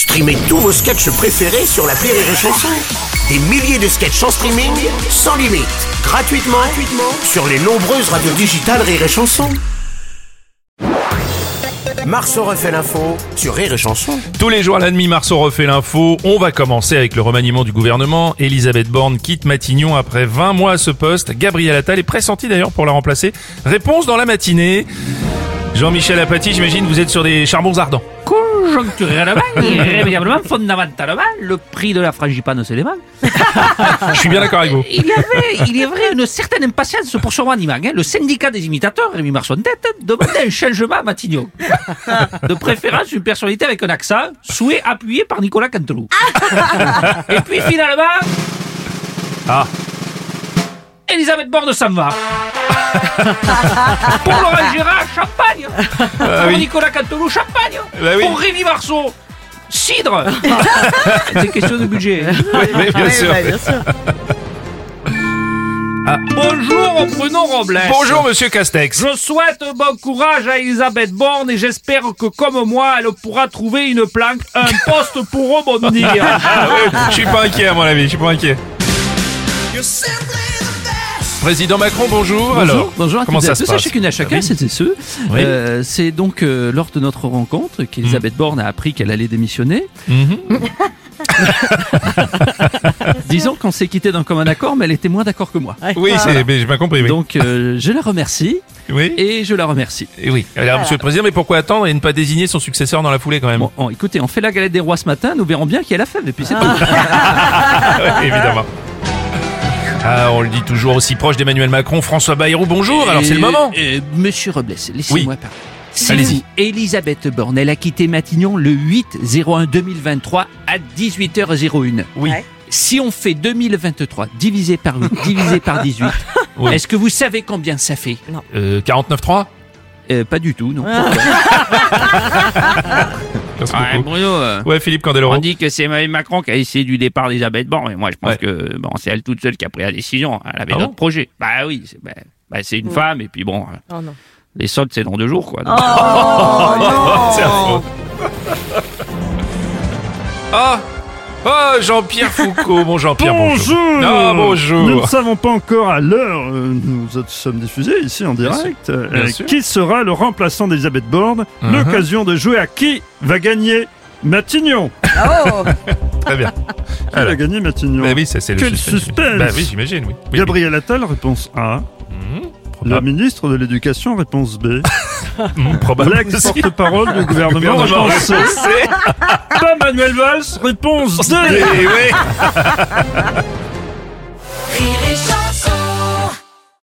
Streamez tous vos sketchs préférés sur la Rire et Chanson. Des milliers de sketchs en streaming, sans limite, gratuitement, gratuitement sur les nombreuses radios digitales Rire et Chanson. Marceau refait l'info sur Rire et Chanson. Tous les jours à la demi, Marceau refait l'info. On va commencer avec le remaniement du gouvernement. Elisabeth Borne quitte Matignon après 20 mois à ce poste. Gabriel Attal est pressenti d'ailleurs pour la remplacer. Réponse dans la matinée. Jean-Michel Apathy, j'imagine vous êtes sur des charbons ardents. Conjoncturellement, irrémédiablement, fondamentalement, le prix de la frangipane s'élève. Je suis bien d'accord avec vous. Il y avait, il est vrai, une certaine impatience pour son remaniement. hein. Le syndicat des imitateurs, Rémi Marson tête, demandait un changement à Matignon. De préférence, une personnalité avec un accent, souhait appuyé par Nicolas Canteloup. Et puis finalement, Ah, Elisabeth Borne s'en va. pour Laurent Gérard, champagne. pour oui. Nicolas Canteloup, champagne. Bah oui. Pour Rémi Marceau, cidre. C'est question de budget. oui, oui, bien sûr. Bonjour Bruno Robles. Bonjour Monsieur Castex. Je souhaite bon courage à Elisabeth Borne et j'espère que comme moi, elle pourra trouver une planque, un poste pour rebondir. Ah oui, je suis pas inquiet à mon avis, je suis pas inquiet. Président Macron, bonjour. Alors, bonjour à comment ça à se tous, passe chacune à chacun, Ah oui. c'était ceux. Oui. Euh, c'est donc euh, lors de notre rencontre qu'Elisabeth Borne a appris qu'elle allait démissionner. Mhm. Disons qu'on s'est quitté d'un commun accord, mais elle était moins d'accord que moi. Oui, c'est, mais j'ai pas compris. Oui. Donc euh, je la remercie oui. et je la remercie. Et oui. Alors, Monsieur le Président, mais pourquoi attendre et ne pas désigner son successeur dans la foulée quand même Bon, on- écoutez, on fait la galette des rois ce matin, nous verrons bien qui a la fève et puis c'est tout. Ouais, évidemment. Ah, on le dit toujours aussi proche d'Emmanuel Macron, François Bayrou, bonjour, alors c'est le moment. et Monsieur Robles, laissez-moi Oui. parler. C'est Allez-y. vous, Elisabeth Borne, elle a quitté Matignon le 8-01-2023 à 18h01. Oui. Si on fait 2023 divisé par 8, divisé par 18, Oui. est-ce que vous savez combien ça fait? Euh, 49-3 Euh, Pas du tout, non. Merci Ouais, beaucoup. Bruno, euh, Ouais, Philippe Candeloro. on dit que c'est Emmanuel Macron qui a essayé du départ d'Elisabeth Borne, mais moi je pense Ouais. que bon, c'est elle toute seule qui a pris la décision. Elle avait Ah d'autres bon projets. Bah oui, c'est bah, bah, c'est une femme et puis bon, euh, Oh non. les soldes c'est dans deux jours quoi. Donc, C'est affreux. Ah Oh, Jean-Pierre Foucault. Bon, Jean-Pierre, bonjour. Bonjour Ah, bonjour. Nous ne savons pas encore à l'heure, euh, nous sommes diffusés ici en Bien direct, euh, bien sûr. qui sera le remplaçant d'Elisabeth Borne, Mhm. l'occasion de jouer à qui va gagner Matignon. Oh Très bien. Qui Alors. va gagner Matignon Bah oui, ça c'est le Quel suspense Bah oui, j'imagine, oui. oui Gabriel Attal, réponse A. oui. Mhm, Le probable. ministre de l'Éducation, réponse B. Mhm, probable aussi. L'ex-porte-parole du gouvernement, C. français. Pas Manuel Valls, réponse D.